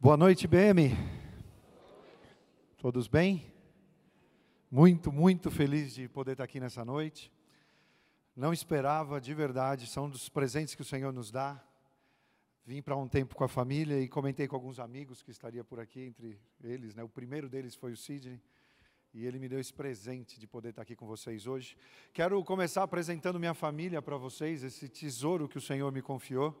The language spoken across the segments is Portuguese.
Boa noite, BM. Todos bem? Muito, muito feliz de poder estar aqui nessa noite. Não esperava, de verdade, são dos presentes que o Senhor nos dá. Vim para um tempo com a família e comentei com alguns amigos que estaria por aqui entre eles, né? O primeiro deles foi o Sidney. E ele me deu esse presente de poder estar aqui com vocês hoje. Quero começar apresentando minha família para vocês, esse tesouro que o Senhor me confiou.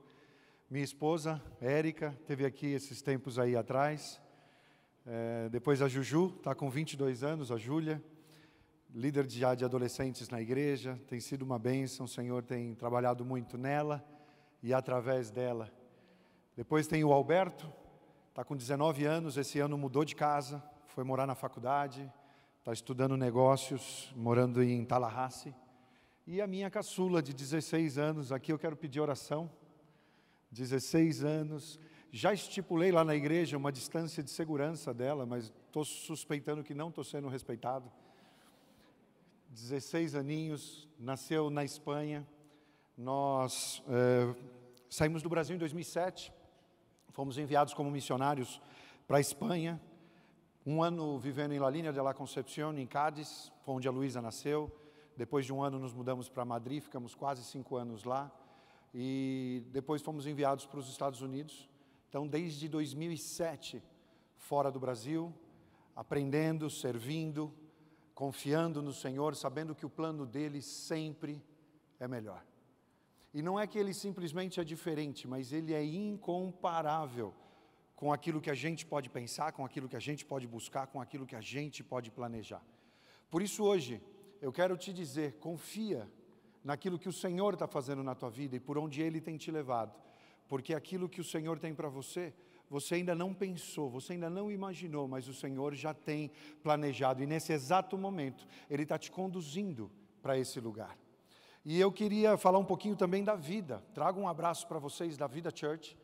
Minha esposa, Érica, teve aqui esses tempos aí atrás. É, depois a Juju, está com 22 anos, a Júlia, líder de, de adolescentes na igreja, tem sido uma bênção, o Senhor tem trabalhado muito nela e através dela. Depois tem o Alberto, está com 19 anos, esse ano mudou de casa, foi morar na faculdade, está estudando negócios, morando em Tallahassee. E a minha caçula, de 16 anos, aqui eu quero pedir oração 16 anos. Já estipulei lá na igreja uma distância de segurança dela, mas estou suspeitando que não estou sendo respeitado. 16 aninhos, nasceu na Espanha. Nós é, saímos do Brasil em 2007, fomos enviados como missionários para a Espanha. Um ano vivendo em La Línea de la Concepción, em Cádiz, onde a Luísa nasceu. Depois de um ano nos mudamos para Madrid, ficamos quase cinco anos lá e depois fomos enviados para os Estados Unidos. Então, desde 2007, fora do Brasil, aprendendo, servindo, confiando no Senhor, sabendo que o plano dele sempre é melhor. E não é que ele simplesmente é diferente, mas ele é incomparável com aquilo que a gente pode pensar, com aquilo que a gente pode buscar, com aquilo que a gente pode planejar. Por isso, hoje, eu quero te dizer: confia naquilo que o Senhor está fazendo na tua vida e por onde Ele tem te levado, porque aquilo que o Senhor tem para você, você ainda não pensou, você ainda não imaginou, mas o Senhor já tem planejado e nesse exato momento Ele está te conduzindo para esse lugar. E eu queria falar um pouquinho também da vida. Trago um abraço para vocês da Vida Church.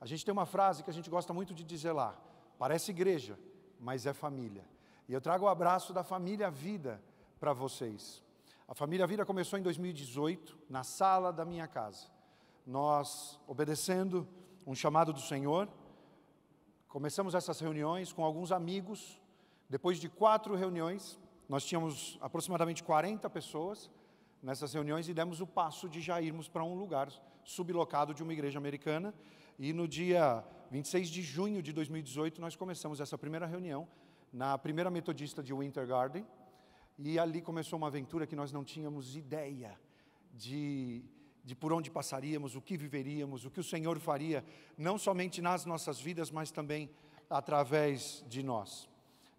A gente tem uma frase que a gente gosta muito de dizer lá: parece igreja, mas é família. E eu trago o abraço da família Vida para vocês. A família Vida começou em 2018, na sala da minha casa. Nós, obedecendo um chamado do Senhor, começamos essas reuniões com alguns amigos. Depois de quatro reuniões, nós tínhamos aproximadamente 40 pessoas nessas reuniões e demos o passo de já irmos para um lugar sublocado de uma igreja americana. E no dia 26 de junho de 2018, nós começamos essa primeira reunião na primeira metodista de Winter Garden e ali começou uma aventura que nós não tínhamos ideia de, de por onde passaríamos, o que viveríamos, o que o Senhor faria, não somente nas nossas vidas, mas também através de nós.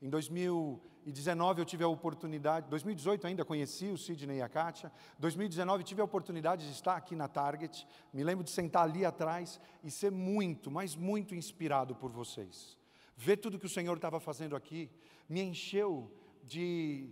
Em 2019 eu tive a oportunidade, 2018 ainda conheci o Sidney e a Kátia, 2019 tive a oportunidade de estar aqui na Target, me lembro de sentar ali atrás e ser muito, mas muito inspirado por vocês. Ver tudo que o Senhor estava fazendo aqui me encheu de,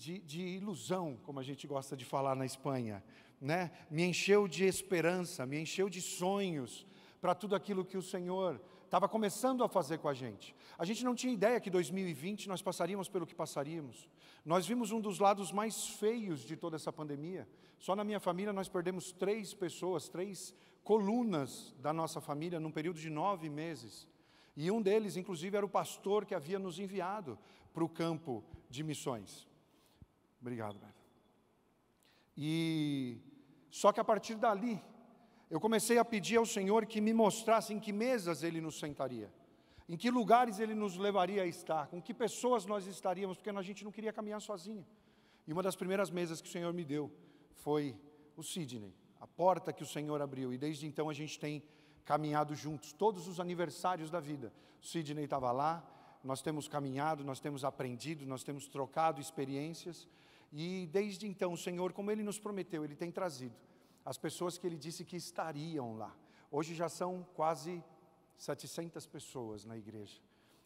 de, de ilusão, como a gente gosta de falar na Espanha, né? me encheu de esperança, me encheu de sonhos para tudo aquilo que o Senhor estava começando a fazer com a gente. A gente não tinha ideia que 2020 nós passaríamos pelo que passaríamos. Nós vimos um dos lados mais feios de toda essa pandemia. Só na minha família nós perdemos três pessoas, três colunas da nossa família num período de nove meses. E um deles, inclusive, era o pastor que havia nos enviado para o campo de missões. Obrigado, velho. E só que a partir dali, eu comecei a pedir ao Senhor que me mostrasse em que mesas Ele nos sentaria, em que lugares Ele nos levaria a estar, com que pessoas nós estaríamos, porque a gente não queria caminhar sozinho. E uma das primeiras mesas que o Senhor me deu foi o Sidney, a porta que o Senhor abriu, e desde então a gente tem caminhado juntos, todos os aniversários da vida. O Sidney estava lá, nós temos caminhado, nós temos aprendido, nós temos trocado experiências, e desde então, o Senhor, como Ele nos prometeu, Ele tem trazido as pessoas que Ele disse que estariam lá. Hoje já são quase 700 pessoas na igreja.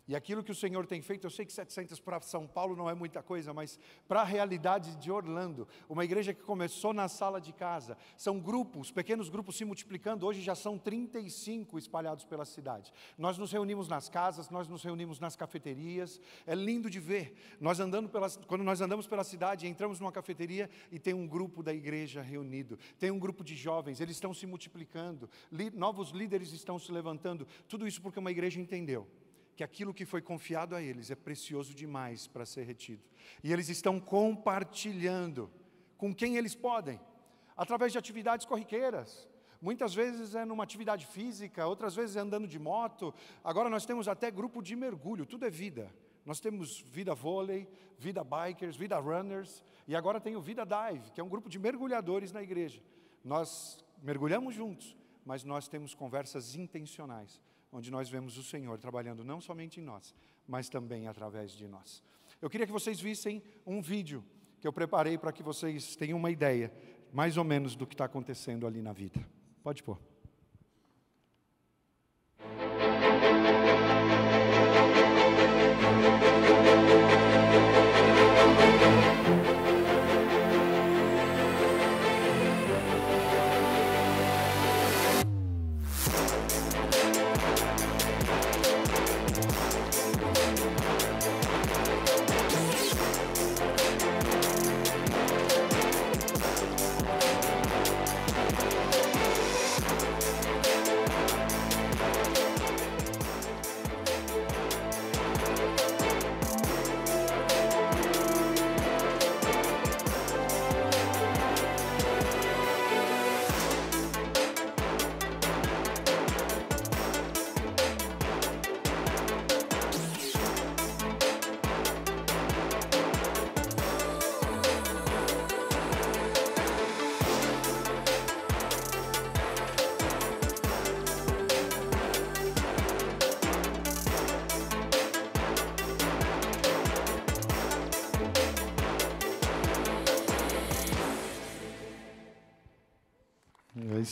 E aquilo que o Senhor tem feito, eu sei que 700 para São Paulo não é muita coisa, mas para a realidade de Orlando, uma igreja que começou na sala de casa, são grupos, pequenos grupos se multiplicando, hoje já são 35 espalhados pela cidade. Nós nos reunimos nas casas, nós nos reunimos nas cafeterias, é lindo de ver. Nós andando pela, quando nós andamos pela cidade, entramos numa cafeteria e tem um grupo da igreja reunido, tem um grupo de jovens, eles estão se multiplicando, li, novos líderes estão se levantando, tudo isso porque uma igreja entendeu que aquilo que foi confiado a eles é precioso demais para ser retido. E eles estão compartilhando com quem eles podem, através de atividades corriqueiras. Muitas vezes é numa atividade física, outras vezes é andando de moto. Agora nós temos até grupo de mergulho, tudo é vida. Nós temos vida vôlei, vida bikers, vida runners, e agora tem o Vida Dive, que é um grupo de mergulhadores na igreja. Nós mergulhamos juntos, mas nós temos conversas intencionais onde nós vemos o Senhor trabalhando não somente em nós, mas também através de nós. Eu queria que vocês vissem um vídeo que eu preparei para que vocês tenham uma ideia, mais ou menos, do que está acontecendo ali na vida. Pode pôr.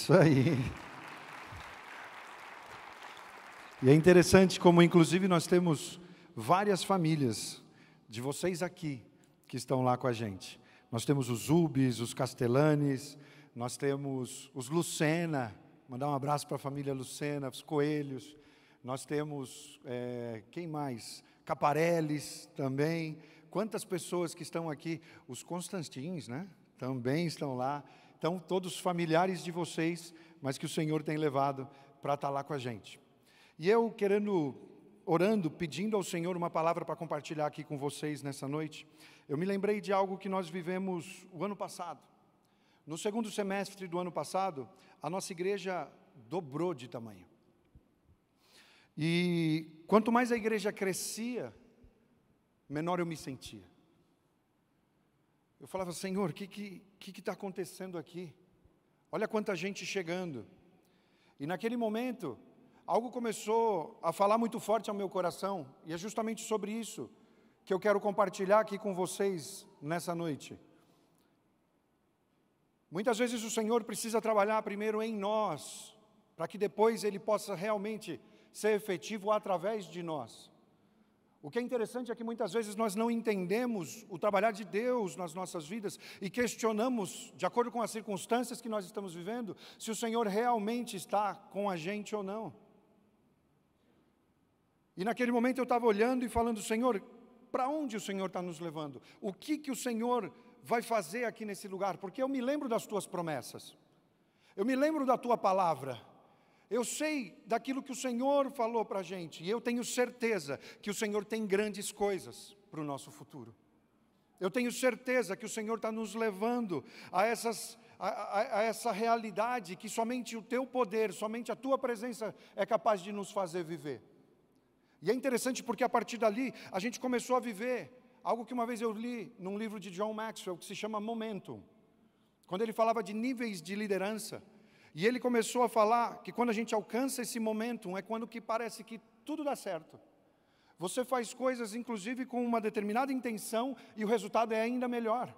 Isso aí. E é interessante como, inclusive, nós temos várias famílias de vocês aqui que estão lá com a gente. Nós temos os Ubis, os Castellanes, nós temos os Lucena, mandar um abraço para a família Lucena, os Coelhos. Nós temos, é, quem mais? Capareles também. Quantas pessoas que estão aqui? Os Constantins, né? Também estão lá. Então, todos familiares de vocês, mas que o Senhor tem levado para estar tá lá com a gente. E eu querendo, orando, pedindo ao Senhor uma palavra para compartilhar aqui com vocês nessa noite, eu me lembrei de algo que nós vivemos o ano passado. No segundo semestre do ano passado, a nossa igreja dobrou de tamanho. E quanto mais a igreja crescia, menor eu me sentia. Eu falava, Senhor, o que está que, que tá acontecendo aqui? Olha quanta gente chegando. E naquele momento, algo começou a falar muito forte ao meu coração, e é justamente sobre isso que eu quero compartilhar aqui com vocês nessa noite. Muitas vezes o Senhor precisa trabalhar primeiro em nós, para que depois Ele possa realmente ser efetivo através de nós. O que é interessante é que muitas vezes nós não entendemos o trabalhar de Deus nas nossas vidas e questionamos, de acordo com as circunstâncias que nós estamos vivendo, se o Senhor realmente está com a gente ou não. E naquele momento eu estava olhando e falando, Senhor, para onde o Senhor está nos levando? O que, que o Senhor vai fazer aqui nesse lugar? Porque eu me lembro das tuas promessas, eu me lembro da tua palavra. Eu sei daquilo que o Senhor falou para a gente, e eu tenho certeza que o Senhor tem grandes coisas para o nosso futuro. Eu tenho certeza que o Senhor está nos levando a, essas, a, a, a essa realidade que somente o teu poder, somente a tua presença é capaz de nos fazer viver. E é interessante porque a partir dali a gente começou a viver algo que uma vez eu li num livro de John Maxwell que se chama Momentum. Quando ele falava de níveis de liderança, e ele começou a falar que quando a gente alcança esse momento, é quando que parece que tudo dá certo. Você faz coisas, inclusive, com uma determinada intenção e o resultado é ainda melhor.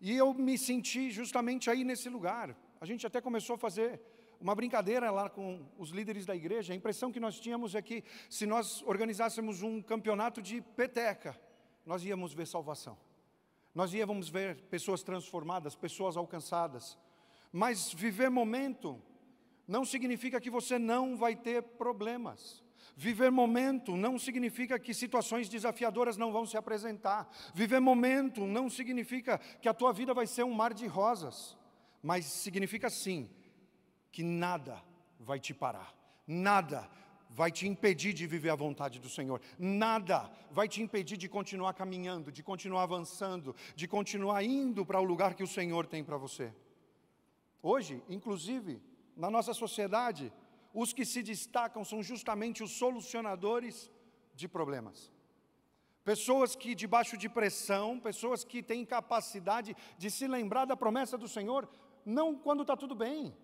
E eu me senti justamente aí nesse lugar. A gente até começou a fazer uma brincadeira lá com os líderes da igreja. A impressão que nós tínhamos é que se nós organizássemos um campeonato de peteca, nós íamos ver salvação. Nós íamos ver pessoas transformadas, pessoas alcançadas. Mas viver momento não significa que você não vai ter problemas. Viver momento não significa que situações desafiadoras não vão se apresentar. Viver momento não significa que a tua vida vai ser um mar de rosas. Mas significa sim que nada vai te parar. Nada vai te impedir de viver a vontade do Senhor. Nada vai te impedir de continuar caminhando, de continuar avançando, de continuar indo para o lugar que o Senhor tem para você. Hoje, inclusive, na nossa sociedade, os que se destacam são justamente os solucionadores de problemas. Pessoas que, debaixo de pressão, pessoas que têm capacidade de se lembrar da promessa do Senhor, não quando está tudo bem,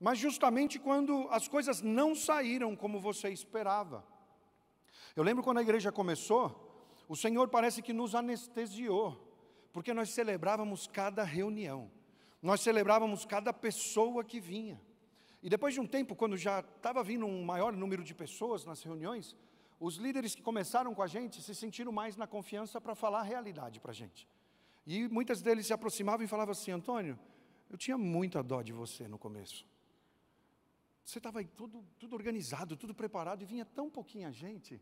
mas justamente quando as coisas não saíram como você esperava. Eu lembro quando a igreja começou, o Senhor parece que nos anestesiou, porque nós celebrávamos cada reunião, nós celebrávamos cada pessoa que vinha. E depois de um tempo, quando já estava vindo um maior número de pessoas nas reuniões, os líderes que começaram com a gente se sentiram mais na confiança para falar a realidade para a gente. E muitas deles se aproximavam e falavam assim: Antônio, eu tinha muita dó de você no começo. Você estava aí tudo, tudo organizado, tudo preparado, e vinha tão pouquinha gente.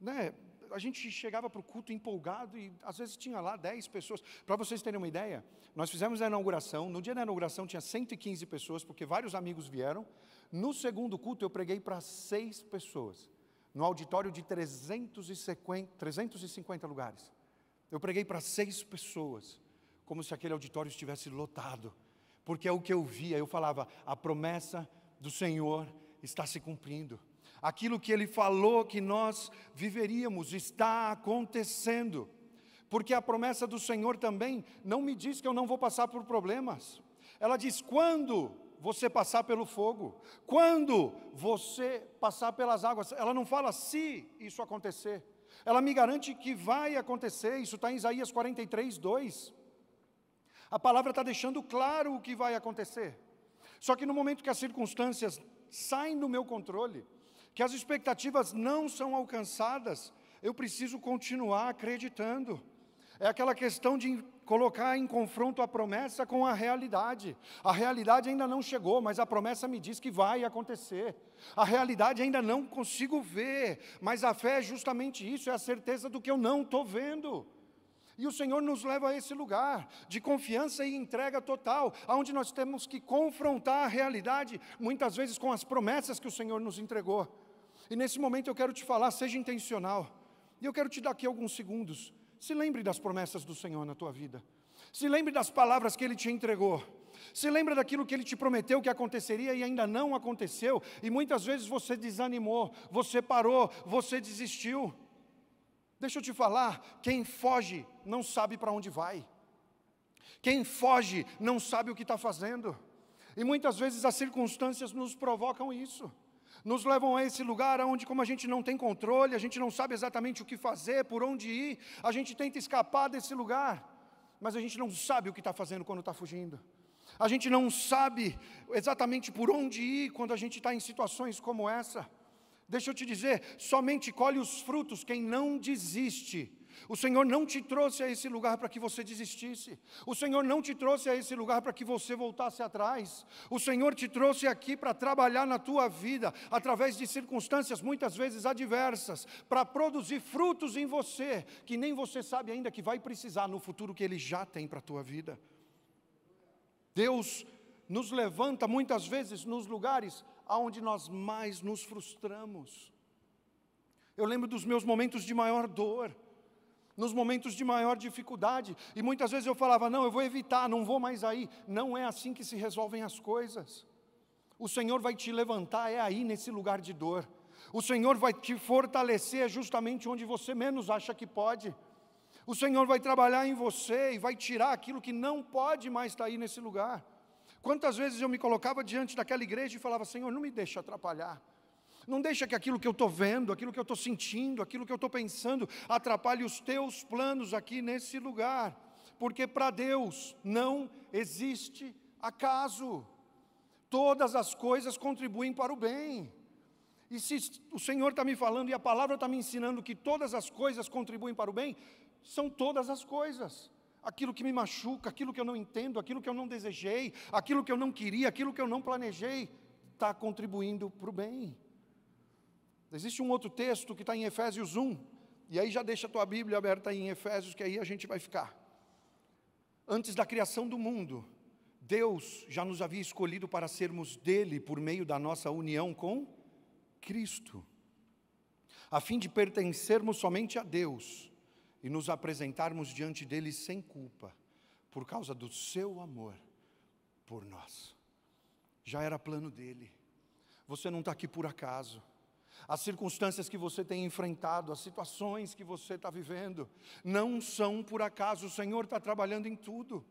Né? A gente chegava para o culto empolgado e às vezes tinha lá 10 pessoas. Para vocês terem uma ideia, nós fizemos a inauguração. No dia da inauguração tinha 115 pessoas, porque vários amigos vieram. No segundo culto eu preguei para seis pessoas, no auditório de 350, 350 lugares. Eu preguei para seis pessoas, como se aquele auditório estivesse lotado porque é o que eu via. Eu falava: a promessa do Senhor está se cumprindo. Aquilo que Ele falou que nós viveríamos está acontecendo. Porque a promessa do Senhor também não me diz que eu não vou passar por problemas. Ela diz: quando você passar pelo fogo, quando você passar pelas águas. Ela não fala se isso acontecer. Ela me garante que vai acontecer. Isso está em Isaías 43, 2. A palavra está deixando claro o que vai acontecer. Só que no momento que as circunstâncias saem do meu controle, que as expectativas não são alcançadas, eu preciso continuar acreditando. É aquela questão de colocar em confronto a promessa com a realidade. A realidade ainda não chegou, mas a promessa me diz que vai acontecer. A realidade ainda não consigo ver, mas a fé é justamente isso, é a certeza do que eu não estou vendo. E o Senhor nos leva a esse lugar de confiança e entrega total, onde nós temos que confrontar a realidade, muitas vezes com as promessas que o Senhor nos entregou. E nesse momento eu quero te falar, seja intencional. E eu quero te dar aqui alguns segundos. Se lembre das promessas do Senhor na tua vida. Se lembre das palavras que Ele te entregou. Se lembra daquilo que Ele te prometeu que aconteceria e ainda não aconteceu. E muitas vezes você desanimou, você parou, você desistiu. Deixa eu te falar: quem foge não sabe para onde vai. Quem foge não sabe o que está fazendo. E muitas vezes as circunstâncias nos provocam isso. Nos levam a esse lugar onde, como a gente não tem controle, a gente não sabe exatamente o que fazer, por onde ir, a gente tenta escapar desse lugar, mas a gente não sabe o que está fazendo quando está fugindo. A gente não sabe exatamente por onde ir quando a gente está em situações como essa. Deixa eu te dizer, somente colhe os frutos quem não desiste. O Senhor não te trouxe a esse lugar para que você desistisse. O Senhor não te trouxe a esse lugar para que você voltasse atrás. O Senhor te trouxe aqui para trabalhar na tua vida, através de circunstâncias muitas vezes adversas, para produzir frutos em você, que nem você sabe ainda que vai precisar no futuro que Ele já tem para a tua vida. Deus nos levanta muitas vezes nos lugares aonde nós mais nos frustramos. Eu lembro dos meus momentos de maior dor, nos momentos de maior dificuldade, e muitas vezes eu falava: não, eu vou evitar, não vou mais aí. Não é assim que se resolvem as coisas. O Senhor vai te levantar, é aí nesse lugar de dor. O Senhor vai te fortalecer justamente onde você menos acha que pode. O Senhor vai trabalhar em você e vai tirar aquilo que não pode mais estar aí nesse lugar. Quantas vezes eu me colocava diante daquela igreja e falava: Senhor, não me deixa atrapalhar. Não deixa que aquilo que eu estou vendo, aquilo que eu estou sentindo, aquilo que eu estou pensando, atrapalhe os teus planos aqui nesse lugar. Porque para Deus não existe acaso. Todas as coisas contribuem para o bem. E se o Senhor está me falando e a palavra está me ensinando que todas as coisas contribuem para o bem, são todas as coisas. Aquilo que me machuca, aquilo que eu não entendo, aquilo que eu não desejei, aquilo que eu não queria, aquilo que eu não planejei, está contribuindo para o bem. Existe um outro texto que está em Efésios 1, e aí já deixa a tua Bíblia aberta em Efésios, que aí a gente vai ficar. Antes da criação do mundo, Deus já nos havia escolhido para sermos dele por meio da nossa união com Cristo, a fim de pertencermos somente a Deus e nos apresentarmos diante dele sem culpa, por causa do seu amor por nós. Já era plano dele. Você não está aqui por acaso. As circunstâncias que você tem enfrentado, as situações que você está vivendo, não são por acaso, o Senhor está trabalhando em tudo.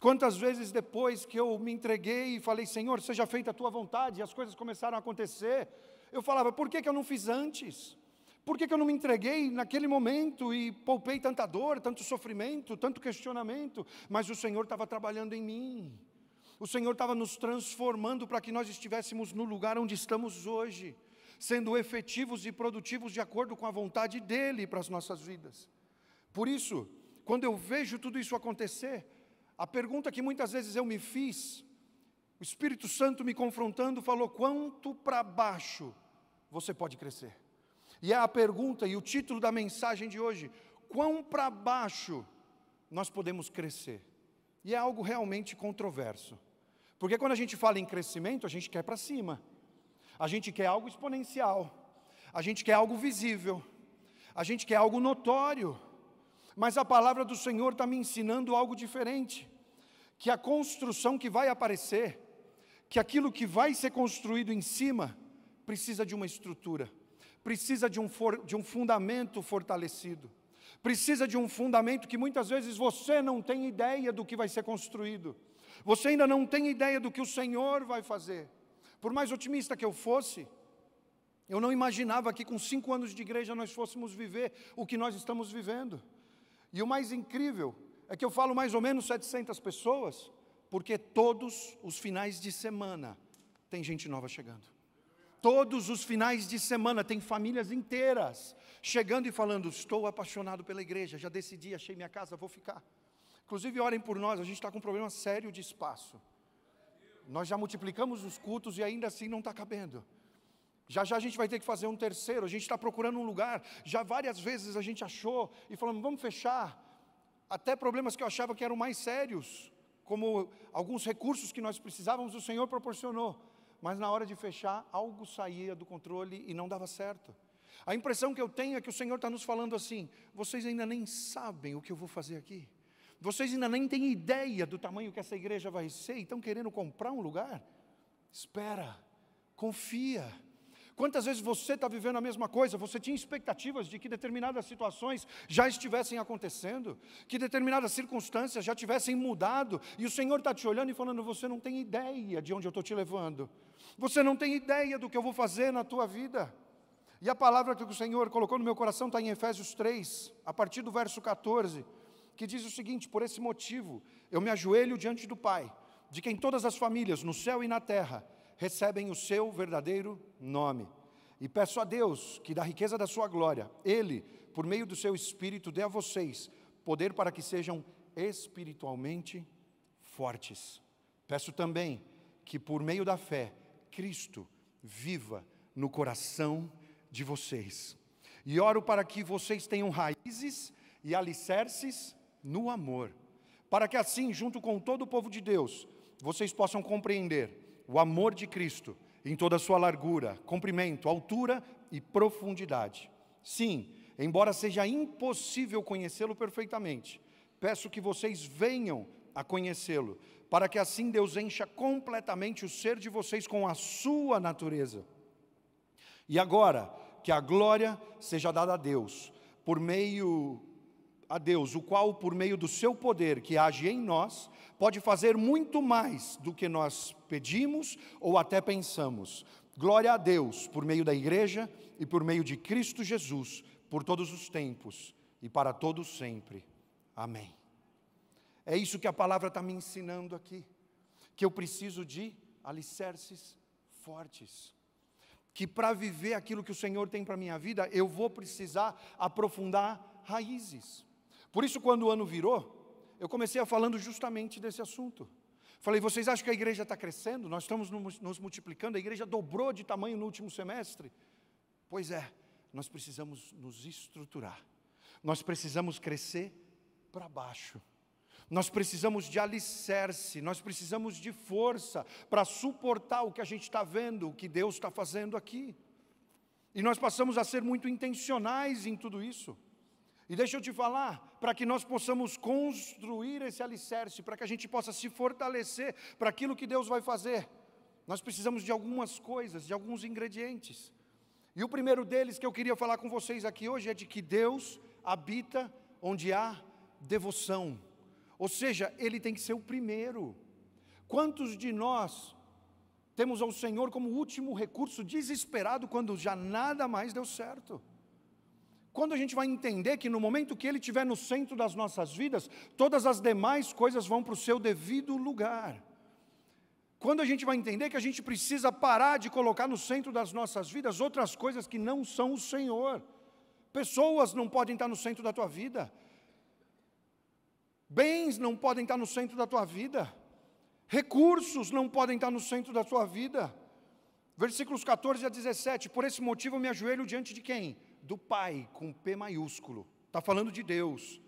Quantas vezes depois que eu me entreguei e falei, Senhor, seja feita a tua vontade, e as coisas começaram a acontecer, eu falava, por que, que eu não fiz antes? Por que, que eu não me entreguei naquele momento e poupei tanta dor, tanto sofrimento, tanto questionamento? Mas o Senhor estava trabalhando em mim. O Senhor estava nos transformando para que nós estivéssemos no lugar onde estamos hoje, sendo efetivos e produtivos de acordo com a vontade dEle para as nossas vidas. Por isso, quando eu vejo tudo isso acontecer, a pergunta que muitas vezes eu me fiz, o Espírito Santo me confrontando, falou: quanto para baixo você pode crescer? E é a pergunta e o título da mensagem de hoje: quão para baixo nós podemos crescer? E é algo realmente controverso. Porque quando a gente fala em crescimento, a gente quer para cima. A gente quer algo exponencial. A gente quer algo visível. A gente quer algo notório. Mas a palavra do Senhor está me ensinando algo diferente. Que a construção que vai aparecer, que aquilo que vai ser construído em cima, precisa de uma estrutura, precisa de um, for, de um fundamento fortalecido, precisa de um fundamento que muitas vezes você não tem ideia do que vai ser construído, você ainda não tem ideia do que o Senhor vai fazer. Por mais otimista que eu fosse, eu não imaginava que com cinco anos de igreja nós fôssemos viver o que nós estamos vivendo. E o mais incrível é que eu falo mais ou menos 700 pessoas, porque todos os finais de semana tem gente nova chegando. Todos os finais de semana tem famílias inteiras chegando e falando: Estou apaixonado pela igreja, já decidi, achei minha casa, vou ficar. Inclusive, orem por nós, a gente está com um problema sério de espaço. Nós já multiplicamos os cultos e ainda assim não está cabendo. Já já a gente vai ter que fazer um terceiro, a gente está procurando um lugar. Já várias vezes a gente achou e falamos, vamos fechar. Até problemas que eu achava que eram mais sérios, como alguns recursos que nós precisávamos, o Senhor proporcionou. Mas na hora de fechar, algo saía do controle e não dava certo. A impressão que eu tenho é que o Senhor está nos falando assim: vocês ainda nem sabem o que eu vou fazer aqui. Vocês ainda nem têm ideia do tamanho que essa igreja vai ser e estão querendo comprar um lugar? Espera, confia. Quantas vezes você está vivendo a mesma coisa? Você tinha expectativas de que determinadas situações já estivessem acontecendo, que determinadas circunstâncias já tivessem mudado, e o Senhor está te olhando e falando: Você não tem ideia de onde eu estou te levando, você não tem ideia do que eu vou fazer na tua vida. E a palavra que o Senhor colocou no meu coração está em Efésios 3, a partir do verso 14 que diz o seguinte: Por esse motivo, eu me ajoelho diante do Pai, de quem todas as famílias, no céu e na terra, recebem o seu verdadeiro nome. E peço a Deus que, da riqueza da sua glória, Ele, por meio do seu Espírito, dê a vocês poder para que sejam espiritualmente fortes. Peço também que, por meio da fé, Cristo viva no coração de vocês. E oro para que vocês tenham raízes e alicerces no amor, para que assim, junto com todo o povo de Deus, vocês possam compreender o amor de Cristo em toda a sua largura, comprimento, altura e profundidade. Sim, embora seja impossível conhecê-lo perfeitamente, peço que vocês venham a conhecê-lo, para que assim Deus encha completamente o ser de vocês com a sua natureza. E agora, que a glória seja dada a Deus, por meio a Deus, o qual, por meio do seu poder que age em nós, pode fazer muito mais do que nós pedimos ou até pensamos. Glória a Deus, por meio da igreja e por meio de Cristo Jesus, por todos os tempos e para todos sempre. Amém. É isso que a palavra está me ensinando aqui, que eu preciso de alicerces fortes. Que para viver aquilo que o Senhor tem para a minha vida, eu vou precisar aprofundar raízes. Por isso, quando o ano virou, eu comecei a falando justamente desse assunto. Falei, vocês acham que a igreja está crescendo? Nós estamos nos multiplicando, a igreja dobrou de tamanho no último semestre. Pois é, nós precisamos nos estruturar, nós precisamos crescer para baixo. Nós precisamos de alicerce, nós precisamos de força para suportar o que a gente está vendo, o que Deus está fazendo aqui. E nós passamos a ser muito intencionais em tudo isso. E deixa eu te falar, para que nós possamos construir esse alicerce, para que a gente possa se fortalecer para aquilo que Deus vai fazer, nós precisamos de algumas coisas, de alguns ingredientes. E o primeiro deles que eu queria falar com vocês aqui hoje é de que Deus habita onde há devoção. Ou seja, ele tem que ser o primeiro. Quantos de nós temos ao Senhor como último recurso, desesperado quando já nada mais deu certo? Quando a gente vai entender que no momento que Ele estiver no centro das nossas vidas, todas as demais coisas vão para o seu devido lugar. Quando a gente vai entender que a gente precisa parar de colocar no centro das nossas vidas outras coisas que não são o Senhor. Pessoas não podem estar no centro da tua vida, Bens não podem estar no centro da tua vida. Recursos não podem estar no centro da tua vida. Versículos 14 a 17. Por esse motivo eu me ajoelho diante de quem? Do Pai, com P maiúsculo. Está falando de Deus.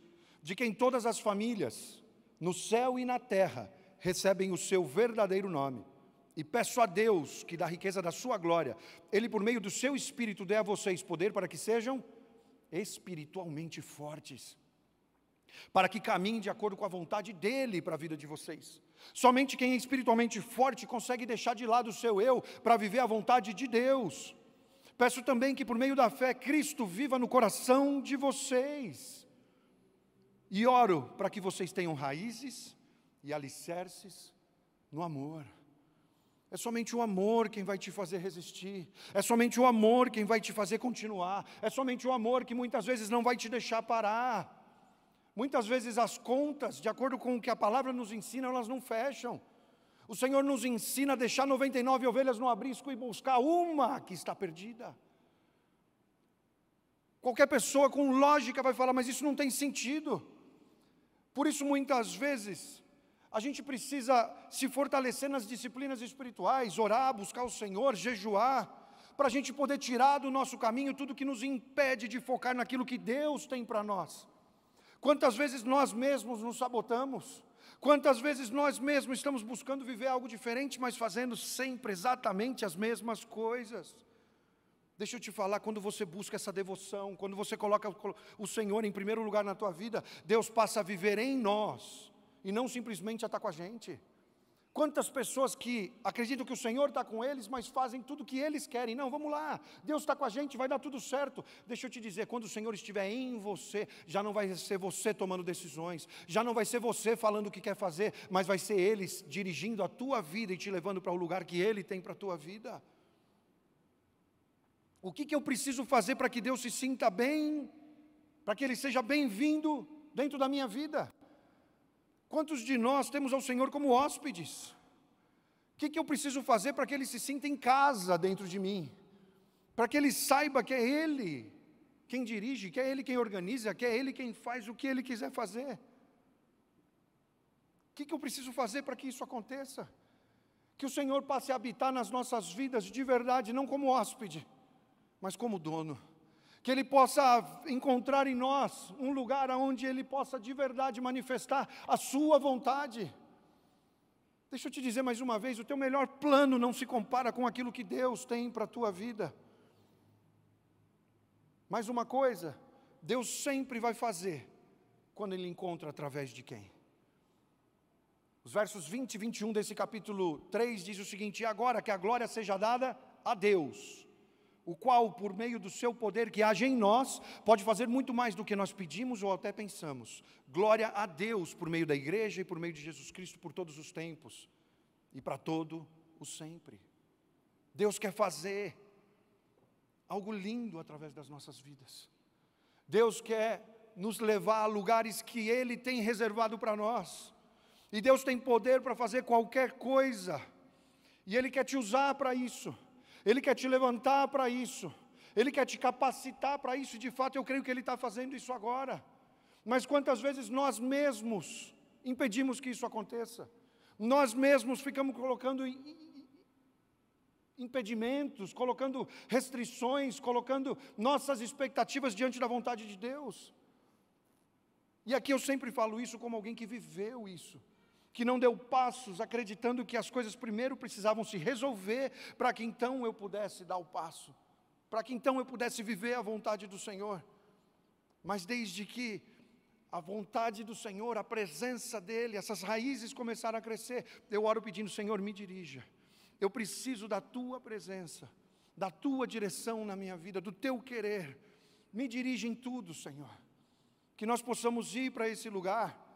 De quem todas as famílias, no céu e na terra, recebem o seu verdadeiro nome. E peço a Deus que, da riqueza da sua glória, Ele, por meio do seu Espírito, dê a vocês poder para que sejam espiritualmente fortes para que caminhem de acordo com a vontade dele para a vida de vocês. Somente quem é espiritualmente forte consegue deixar de lado o seu eu para viver a vontade de Deus. Peço também que por meio da fé Cristo viva no coração de vocês. E oro para que vocês tenham raízes e alicerces no amor. É somente o amor quem vai te fazer resistir. É somente o amor quem vai te fazer continuar. É somente o amor que muitas vezes não vai te deixar parar. Muitas vezes as contas, de acordo com o que a palavra nos ensina, elas não fecham. O Senhor nos ensina a deixar 99 ovelhas no abrisco e buscar uma que está perdida. Qualquer pessoa com lógica vai falar, mas isso não tem sentido. Por isso, muitas vezes, a gente precisa se fortalecer nas disciplinas espirituais, orar, buscar o Senhor, jejuar, para a gente poder tirar do nosso caminho tudo que nos impede de focar naquilo que Deus tem para nós. Quantas vezes nós mesmos nos sabotamos? Quantas vezes nós mesmos estamos buscando viver algo diferente, mas fazendo sempre exatamente as mesmas coisas? Deixa eu te falar, quando você busca essa devoção, quando você coloca o Senhor em primeiro lugar na tua vida, Deus passa a viver em nós e não simplesmente a estar com a gente. Quantas pessoas que acreditam que o Senhor está com eles, mas fazem tudo o que eles querem. Não, vamos lá, Deus está com a gente, vai dar tudo certo. Deixa eu te dizer, quando o Senhor estiver em você, já não vai ser você tomando decisões, já não vai ser você falando o que quer fazer, mas vai ser Ele dirigindo a tua vida e te levando para o lugar que Ele tem para a tua vida. O que, que eu preciso fazer para que Deus se sinta bem, para que Ele seja bem-vindo dentro da minha vida? Quantos de nós temos ao Senhor como hóspedes? O que, que eu preciso fazer para que Ele se sinta em casa dentro de mim? Para que Ele saiba que é Ele quem dirige, que é Ele quem organiza, que é Ele quem faz o que Ele quiser fazer? O que, que eu preciso fazer para que isso aconteça? Que o Senhor passe a habitar nas nossas vidas de verdade, não como hóspede, mas como dono que Ele possa encontrar em nós um lugar onde Ele possa de verdade manifestar a Sua vontade. Deixa eu te dizer mais uma vez: o teu melhor plano não se compara com aquilo que Deus tem para a tua vida. Mais uma coisa, Deus sempre vai fazer quando Ele encontra através de quem? Os versos 20 e 21 desse capítulo 3 diz o seguinte: E agora que a glória seja dada a Deus o qual, por meio do seu poder que age em nós, pode fazer muito mais do que nós pedimos ou até pensamos. Glória a Deus por meio da igreja e por meio de Jesus Cristo por todos os tempos e para todo o sempre. Deus quer fazer algo lindo através das nossas vidas. Deus quer nos levar a lugares que Ele tem reservado para nós. E Deus tem poder para fazer qualquer coisa. E Ele quer te usar para isso, Ele quer te levantar para isso, Ele quer te capacitar para isso, e de fato eu creio que Ele está fazendo isso agora. Mas quantas vezes nós mesmos impedimos que isso aconteça? Nós mesmos ficamos colocando impedimentos, colocando restrições, colocando nossas expectativas diante da vontade de Deus. E aqui eu sempre falo isso como alguém que viveu isso, que não deu passos acreditando que as coisas primeiro precisavam se resolver para que então eu pudesse dar o passo, para que então eu pudesse viver a vontade do Senhor. Mas desde que a vontade do Senhor, a presença dEle, essas raízes começaram a crescer, eu oro pedindo, Senhor, me dirija. Eu preciso da tua presença, da tua direção na minha vida, do teu querer. Me dirige em tudo, Senhor. Que nós possamos ir para esse lugar,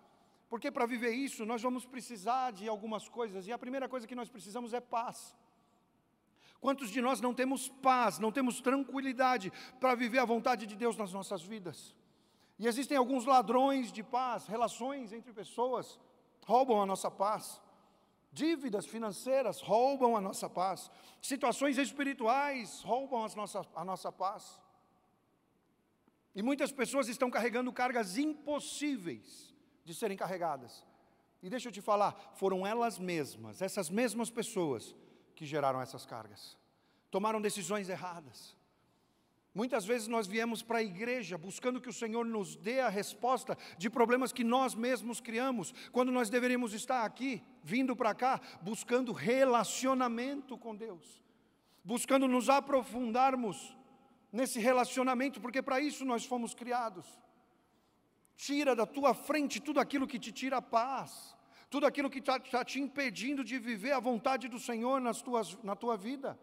porque para viver isso nós vamos precisar de algumas coisas, e a primeira coisa que nós precisamos é paz. Quantos de nós não temos paz, não temos tranquilidade para viver a vontade de Deus nas nossas vidas? E existem alguns ladrões de paz, relações entre pessoas roubam a nossa paz. Dívidas financeiras roubam a nossa paz. Situações espirituais roubam as nossa, a nossa paz. E muitas pessoas estão carregando cargas impossíveis de serem carregadas. E deixa eu te falar, foram elas mesmas, essas mesmas pessoas, que geraram essas cargas. Tomaram decisões erradas. Muitas vezes nós viemos para a igreja buscando que o Senhor nos dê a resposta de problemas que nós mesmos criamos, quando nós deveríamos estar aqui, vindo para cá, buscando relacionamento com Deus, buscando nos aprofundarmos nesse relacionamento, porque para isso nós fomos criados. Tira da tua frente tudo aquilo que te tira a paz, tudo aquilo que está tá te impedindo de viver a vontade do Senhor nas tuas, na tua vida.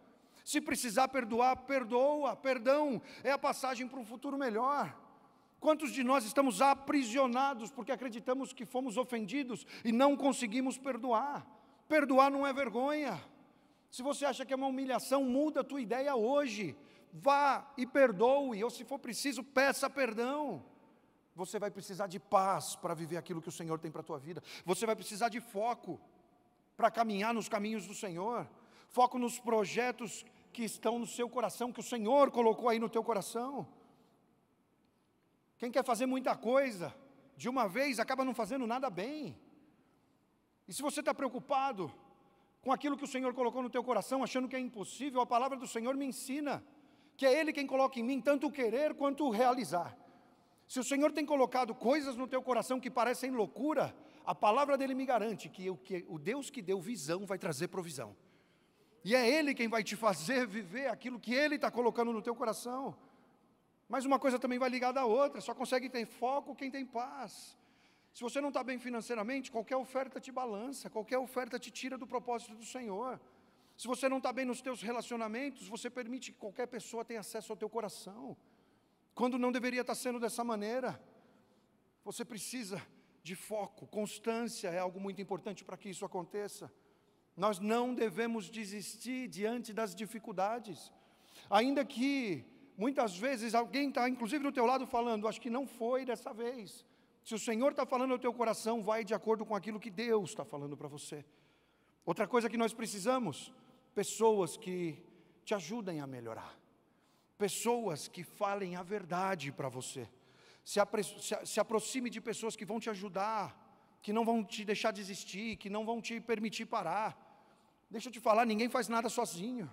Se precisar perdoar, perdoa. Perdão é a passagem para um futuro melhor. Quantos de nós estamos aprisionados porque acreditamos que fomos ofendidos e não conseguimos perdoar? Perdoar não é vergonha. Se você acha que é uma humilhação, muda a tua ideia hoje. Vá e perdoe, ou se for preciso, peça perdão. Você vai precisar de paz para viver aquilo que o Senhor tem para a tua vida. Você vai precisar de foco para caminhar nos caminhos do Senhor. Foco nos projetos que estão no seu coração, que o Senhor colocou aí no teu coração. Quem quer fazer muita coisa de uma vez acaba não fazendo nada bem. E se você está preocupado com aquilo que o Senhor colocou no teu coração, achando que é impossível, a palavra do Senhor me ensina que é Ele quem coloca em mim tanto o querer quanto o realizar. Se o Senhor tem colocado coisas no teu coração que parecem loucura, a palavra dele me garante que o, que o Deus que deu visão vai trazer provisão. E é Ele quem vai te fazer viver aquilo que Ele está colocando no teu coração. Mas uma coisa também vai ligada à outra, só consegue ter foco quem tem paz. Se você não está bem financeiramente, qualquer oferta te balança, qualquer oferta te tira do propósito do Senhor. Se você não está bem nos teus relacionamentos, você permite que qualquer pessoa tenha acesso ao teu coração. Quando não deveria estar sendo dessa maneira. Você precisa de foco, constância é algo muito importante para que isso aconteça. Nós não devemos desistir diante das dificuldades. Ainda que muitas vezes alguém está, inclusive do teu lado, falando, acho que não foi dessa vez. Se o Senhor está falando ao teu coração, vai de acordo com aquilo que Deus está falando para você. Outra coisa que nós precisamos, pessoas que te ajudem a melhorar. Pessoas que falem a verdade para você. Se, se, se aproxime de pessoas que vão te ajudar, que não vão te deixar desistir, que não vão te permitir parar. Deixa eu te falar, ninguém faz nada sozinho.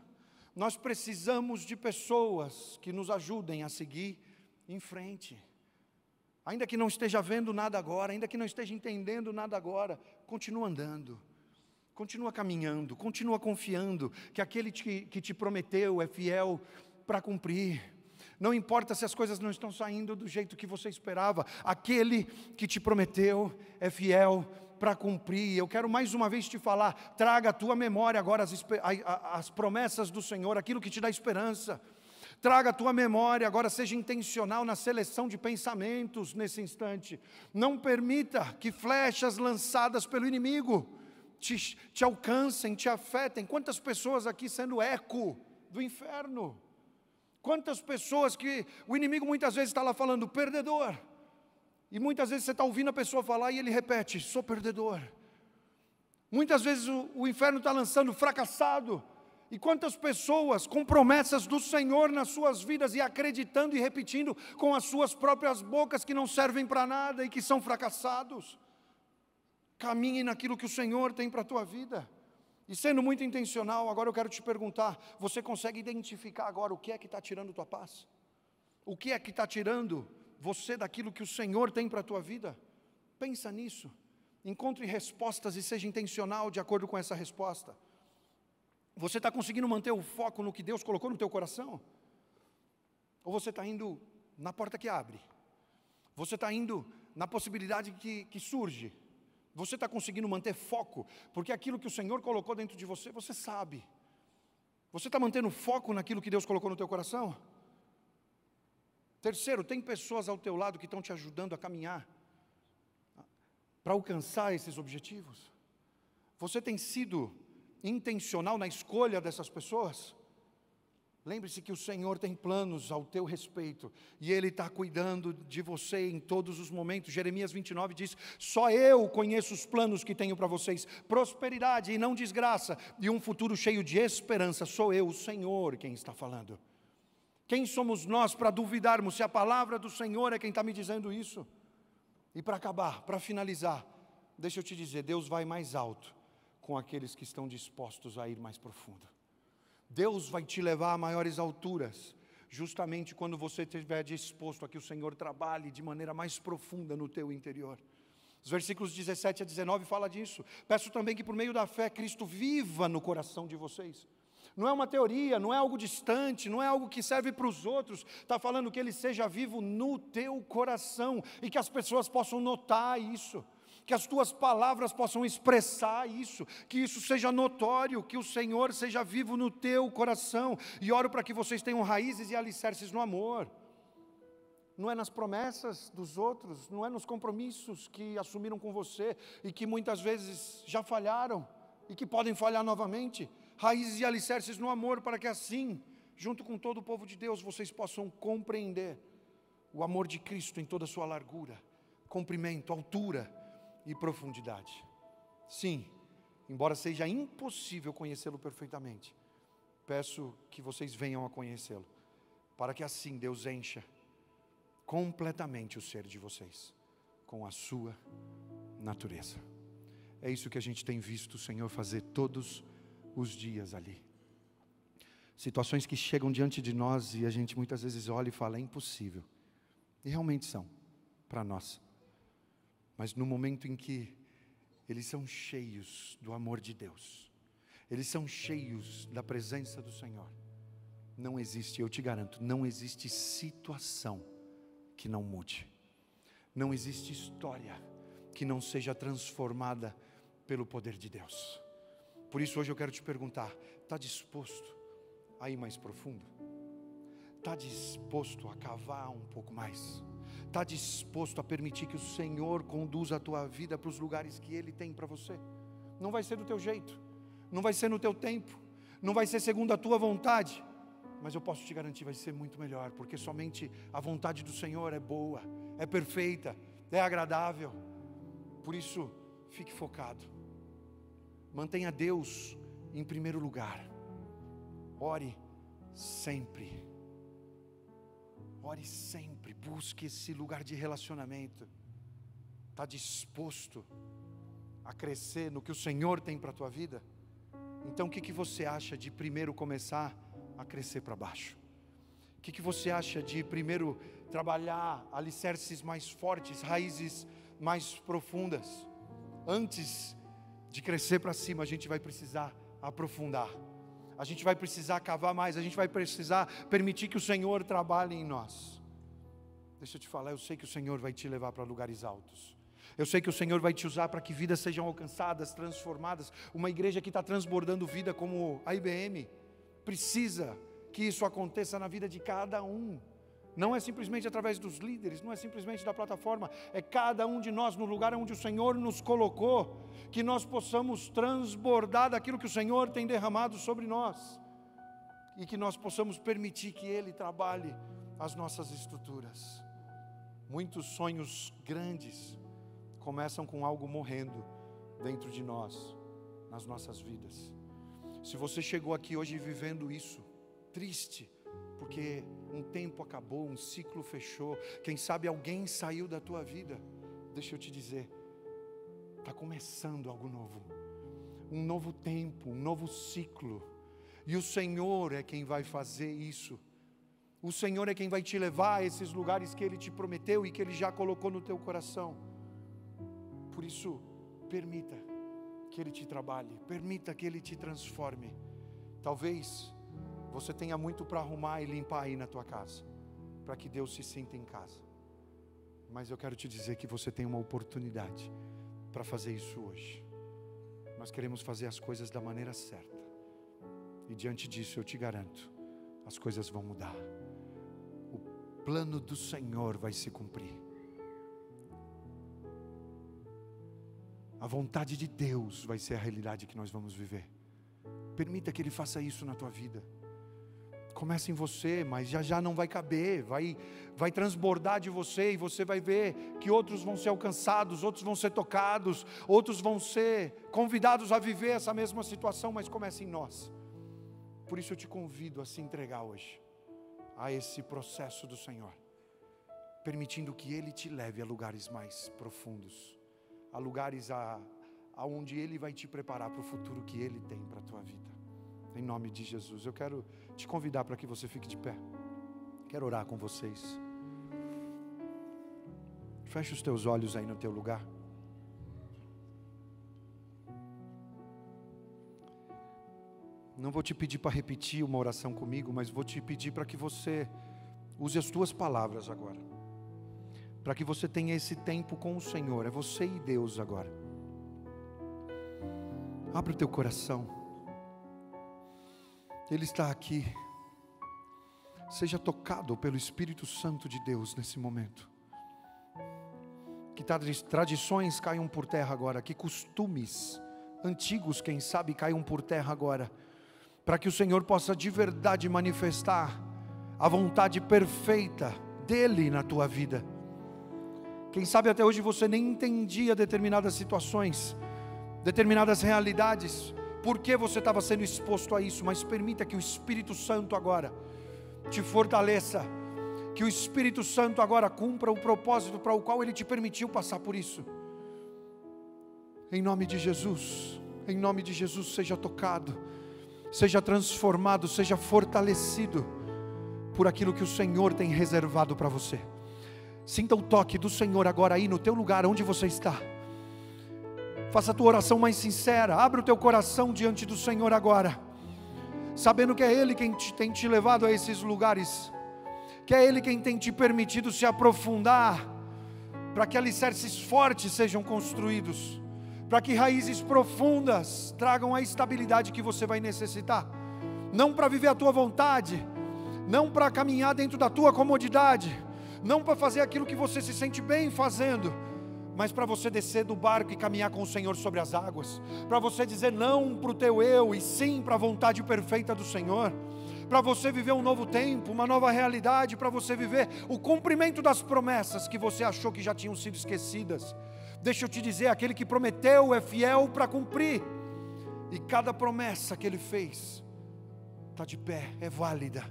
Nós precisamos de pessoas que nos ajudem a seguir em frente. Ainda que não esteja vendo nada agora, ainda que não esteja entendendo nada agora, continua andando, continua caminhando, continua confiando que aquele que, que te prometeu é fiel para cumprir. Não importa se as coisas não estão saindo do jeito que você esperava, aquele que te prometeu é fiel para cumprir. Eu quero mais uma vez te falar: traga à tua memória agora as, as promessas do Senhor, aquilo que te dá esperança. Traga à tua memória, agora seja intencional na seleção de pensamentos nesse instante. Não permita que flechas lançadas pelo inimigo te, te alcancem, te afetem. Quantas pessoas aqui sendo eco do inferno? Quantas pessoas que o inimigo muitas vezes está lá falando, perdedor e muitas vezes você está ouvindo a pessoa falar e ele repete: sou perdedor. Muitas vezes o, o inferno está lançando fracassado. E quantas pessoas com promessas do Senhor nas suas vidas e acreditando e repetindo com as suas próprias bocas que não servem para nada e que são fracassados. Caminhe naquilo que o Senhor tem para a tua vida. E sendo muito intencional, agora eu quero te perguntar: você consegue identificar agora o que é que está tirando tua paz? O que é que está tirando você daquilo que o Senhor tem para a tua vida? Pensa nisso. Encontre respostas e seja intencional de acordo com essa resposta. Você está conseguindo manter o foco no que Deus colocou no teu coração? Ou você está indo na porta que abre? Você está indo na possibilidade que, que surge? Você está conseguindo manter foco? Porque aquilo que o Senhor colocou dentro de você, você sabe. Você está mantendo foco naquilo que Deus colocou no teu coração? Terceiro, tem pessoas ao teu lado que estão te ajudando a caminhar para alcançar esses objetivos. Você tem sido intencional na escolha dessas pessoas? Lembre-se que o Senhor tem planos ao teu respeito e Ele está cuidando de você em todos os momentos. Jeremias 29 diz: Só eu conheço os planos que tenho para vocês, prosperidade e não desgraça, e um futuro cheio de esperança. Sou eu, o Senhor, quem está falando. Quem somos nós para duvidarmos se a palavra do Senhor é quem está me dizendo isso? E para acabar, para finalizar, deixa eu te dizer: Deus vai mais alto com aqueles que estão dispostos a ir mais profundo. Deus vai te levar a maiores alturas, justamente quando você estiver disposto a que o Senhor trabalhe de maneira mais profunda no teu interior. Os versículos 17 a 19 fala disso. Peço também que por meio da fé Cristo viva no coração de vocês. Não é uma teoria, não é algo distante, não é algo que serve para os outros. Está falando que ele seja vivo no teu coração e que as pessoas possam notar isso que as tuas palavras possam expressar isso, que isso seja notório, que o Senhor seja vivo no teu coração. E oro para que vocês tenham raízes e alicerces no amor. Não é nas promessas dos outros, não é nos compromissos que assumiram com você e que muitas vezes já falharam e que podem falhar novamente. Raízes e alicerces no amor, para que assim, junto com todo o povo de Deus, vocês possam compreender o amor de Cristo em toda a sua largura, comprimento, altura e profundidade. Sim, embora seja impossível conhecê-lo perfeitamente, peço que vocês venham a conhecê-lo, para que assim Deus encha completamente o ser de vocês com a sua natureza. É isso que a gente tem visto o Senhor fazer todos os dias ali. Situações que chegam diante de nós e a gente muitas vezes olha e fala: é impossível. E realmente são, para nós. Mas no momento em que eles são cheios do amor de Deus, eles são cheios da presença do Senhor, não existe, eu te garanto, não existe situação que não mude, não existe história que não seja transformada pelo poder de Deus. Por isso hoje eu quero te perguntar: está disposto a ir mais profundo? Está disposto a cavar um pouco mais? Está disposto a permitir que o Senhor conduza a tua vida para os lugares que Ele tem para você. Não vai ser do teu jeito, não vai ser no teu tempo, não vai ser segundo a tua vontade, mas eu posso te garantir, vai ser muito melhor, porque somente a vontade do Senhor é boa, é perfeita, é agradável. Por isso, fique focado, mantenha Deus em primeiro lugar, ore sempre Ore sempre, busque esse lugar de relacionamento. Está disposto a crescer no que o Senhor tem para a tua vida? Então o que, que você acha de primeiro começar a crescer para baixo? O que, que você acha de primeiro trabalhar alicerces mais fortes, raízes mais profundas? Antes de crescer para cima, a gente vai precisar aprofundar a gente vai precisar cavar mais, a gente vai precisar permitir que o Senhor trabalhe em nós. Deixa eu te falar, eu sei que o Senhor vai te levar para lugares altos. Eu sei que o Senhor vai te usar para que vidas sejam alcançadas, transformadas. Uma igreja que está transbordando vida como a IBM, precisa que isso aconteça na vida de cada um. Não é simplesmente através dos líderes, não é simplesmente da plataforma, é cada um de nós no lugar onde o Senhor nos colocou, que nós possamos transbordar daquilo que o Senhor tem derramado sobre nós e que nós possamos permitir que Ele trabalhe as nossas estruturas. Muitos sonhos grandes começam com algo morrendo dentro de nós nas nossas vidas. Se você chegou aqui hoje vivendo isso, triste, porque um tempo acabou, um ciclo fechou, quem sabe alguém saiu da tua vida, deixa eu te dizer, está começando algo novo, um novo tempo, um novo ciclo, e o Senhor é quem vai fazer isso. O Senhor é quem vai te levar a esses lugares que Ele te prometeu e que Ele já colocou no teu coração. Por isso, permita que Ele te trabalhe, permita que Ele te transforme. Talvez você tenha muito para arrumar e limpar aí na tua casa, para que Deus se sinta em casa. Mas eu quero te dizer que você tem uma oportunidade para fazer isso hoje. Nós queremos fazer as coisas da maneira certa. E diante disso, eu te garanto, as coisas vão mudar. O plano do Senhor vai se cumprir. A vontade de Deus vai ser a realidade que nós vamos viver. Permita que Ele faça isso na tua vida. Começa em você, mas já já não vai caber, vai, vai transbordar de você e você vai ver que outros vão ser alcançados, outros vão ser tocados, outros vão ser convidados a viver essa mesma situação, mas começa em nós. Por isso eu te convido a se entregar hoje a esse processo do Senhor, permitindo que Ele te leve a lugares mais profundos, a lugares a, aonde Ele vai te preparar para o futuro que Ele tem para a tua vida. Em nome de Jesus, eu quero te convidar para que você fique de pé. Quero orar com vocês. Feche os teus olhos aí no teu lugar. Não vou te pedir para repetir uma oração comigo, mas vou te pedir para que você use as tuas palavras agora. Para que você tenha esse tempo com o Senhor. É você e Deus agora. Abre o teu coração. Ele está aqui. Seja tocado pelo Espírito Santo de Deus nesse momento. Que tradições caiam por terra agora. Que costumes antigos, quem sabe, caiam por terra agora para que o Senhor possa de verdade manifestar a vontade perfeita dEle na tua vida. Quem sabe até hoje você nem entendia determinadas situações, determinadas realidades, por que você estava sendo exposto a isso, mas permita que o Espírito Santo agora te fortaleça, que o Espírito Santo agora cumpra o propósito para o qual ele te permitiu passar por isso. Em nome de Jesus, em nome de Jesus, seja tocado seja transformado, seja fortalecido por aquilo que o Senhor tem reservado para você. Sinta o toque do Senhor agora aí no teu lugar onde você está. Faça a tua oração mais sincera, abre o teu coração diante do Senhor agora, sabendo que é Ele quem te, tem te levado a esses lugares, que é Ele quem tem te permitido se aprofundar, para que alicerces fortes sejam construídos para que raízes profundas tragam a estabilidade que você vai necessitar, não para viver a tua vontade, não para caminhar dentro da tua comodidade, não para fazer aquilo que você se sente bem fazendo, mas para você descer do barco e caminhar com o Senhor sobre as águas, para você dizer não para o teu eu e sim para a vontade perfeita do Senhor, para você viver um novo tempo, uma nova realidade, para você viver o cumprimento das promessas que você achou que já tinham sido esquecidas. Deixa eu te dizer: aquele que prometeu é fiel para cumprir, e cada promessa que ele fez está de pé, é válida,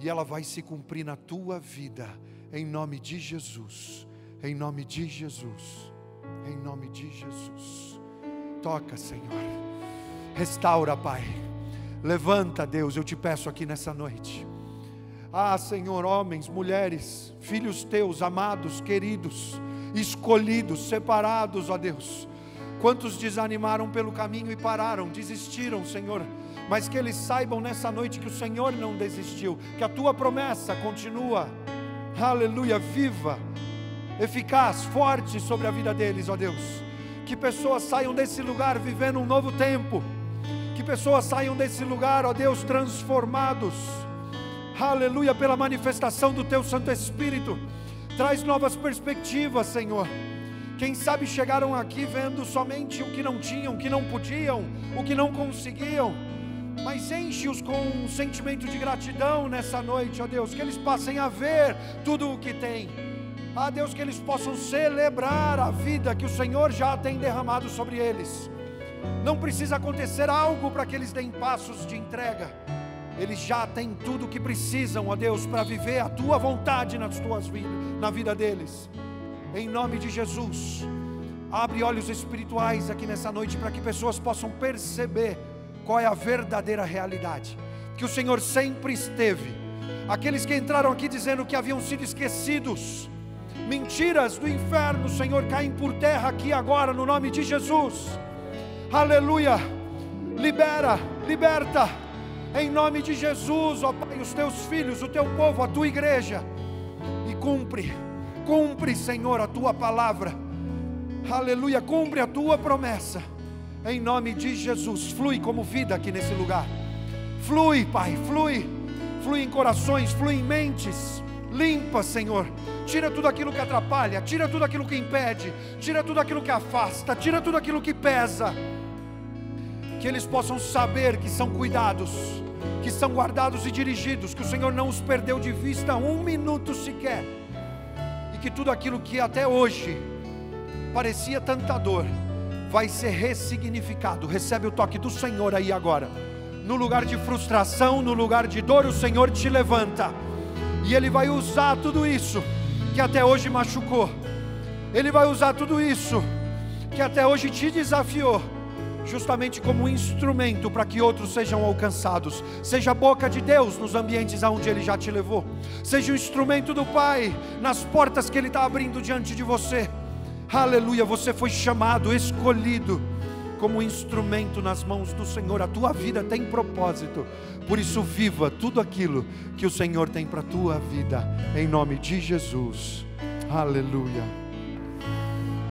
e ela vai se cumprir na tua vida, em nome de Jesus, em nome de Jesus, em nome de Jesus. Toca, Senhor, restaura, Pai, levanta, Deus, eu te peço aqui nessa noite. Ah, Senhor, homens, mulheres, filhos teus, amados, queridos, escolhidos, separados, ó Deus. Quantos desanimaram pelo caminho e pararam, desistiram, Senhor. Mas que eles saibam nessa noite que o Senhor não desistiu, que a tua promessa continua, aleluia, viva, eficaz, forte sobre a vida deles, ó Deus. Que pessoas saiam desse lugar vivendo um novo tempo, que pessoas saiam desse lugar, ó Deus, transformados, aleluia, pela manifestação do teu Santo Espírito Traz novas perspectivas, Senhor. Quem sabe chegaram aqui vendo somente o que não tinham, o que não podiam, o que não conseguiam. Mas enche-os com um sentimento de gratidão nessa noite, ó Deus, que eles passem a ver tudo o que têm. Ah, Deus, que eles possam celebrar a vida que o Senhor já tem derramado sobre eles. Não precisa acontecer algo para que eles deem passos de entrega. Eles já têm tudo o que precisam, ó Deus, para viver a tua vontade nas tuas vidas, na vida deles. Em nome de Jesus. Abre olhos espirituais aqui nessa noite para que pessoas possam perceber qual é a verdadeira realidade. Que o Senhor sempre esteve. Aqueles que entraram aqui dizendo que haviam sido esquecidos, mentiras do inferno, Senhor, caem por terra aqui agora, no nome de Jesus. Aleluia. Libera, liberta, em nome de Jesus, ó Pai, os teus filhos, o teu povo, a tua igreja, e cumpre, cumpre, Senhor, a tua palavra. Aleluia, cumpre a tua promessa. Em nome de Jesus, flui como vida aqui nesse lugar. Flui, Pai, flui. Flui em corações, flui em mentes Limpa, Senhor. Tira tudo aquilo que atrapalha, tira tudo aquilo que impede, tira tudo aquilo que afasta, tira tudo aquilo que pesa. Que eles possam saber que são cuidados, que são guardados e dirigidos, que o Senhor não os perdeu de vista um minuto sequer. E que tudo aquilo que até hoje parecia tanta dor, vai ser ressignificado. Recebe o toque do Senhor aí agora. No lugar de frustração, no lugar de dor, o Senhor te levanta e Ele vai usar tudo isso que até hoje machucou. Ele vai usar tudo isso que até hoje te desafiou, justamente como um instrumento para que outros sejam alcançados. Seja a boca de Deus nos ambientes aonde Ele já te levou. Seja o instrumento do Pai nas portas que Ele está abrindo diante de você. Aleluia, você foi chamado, escolhido como instrumento nas mãos do Senhor. A tua vida tem propósito. Por isso, viva tudo aquilo que o Senhor tem para a tua vida, em nome de Jesus. Aleluia.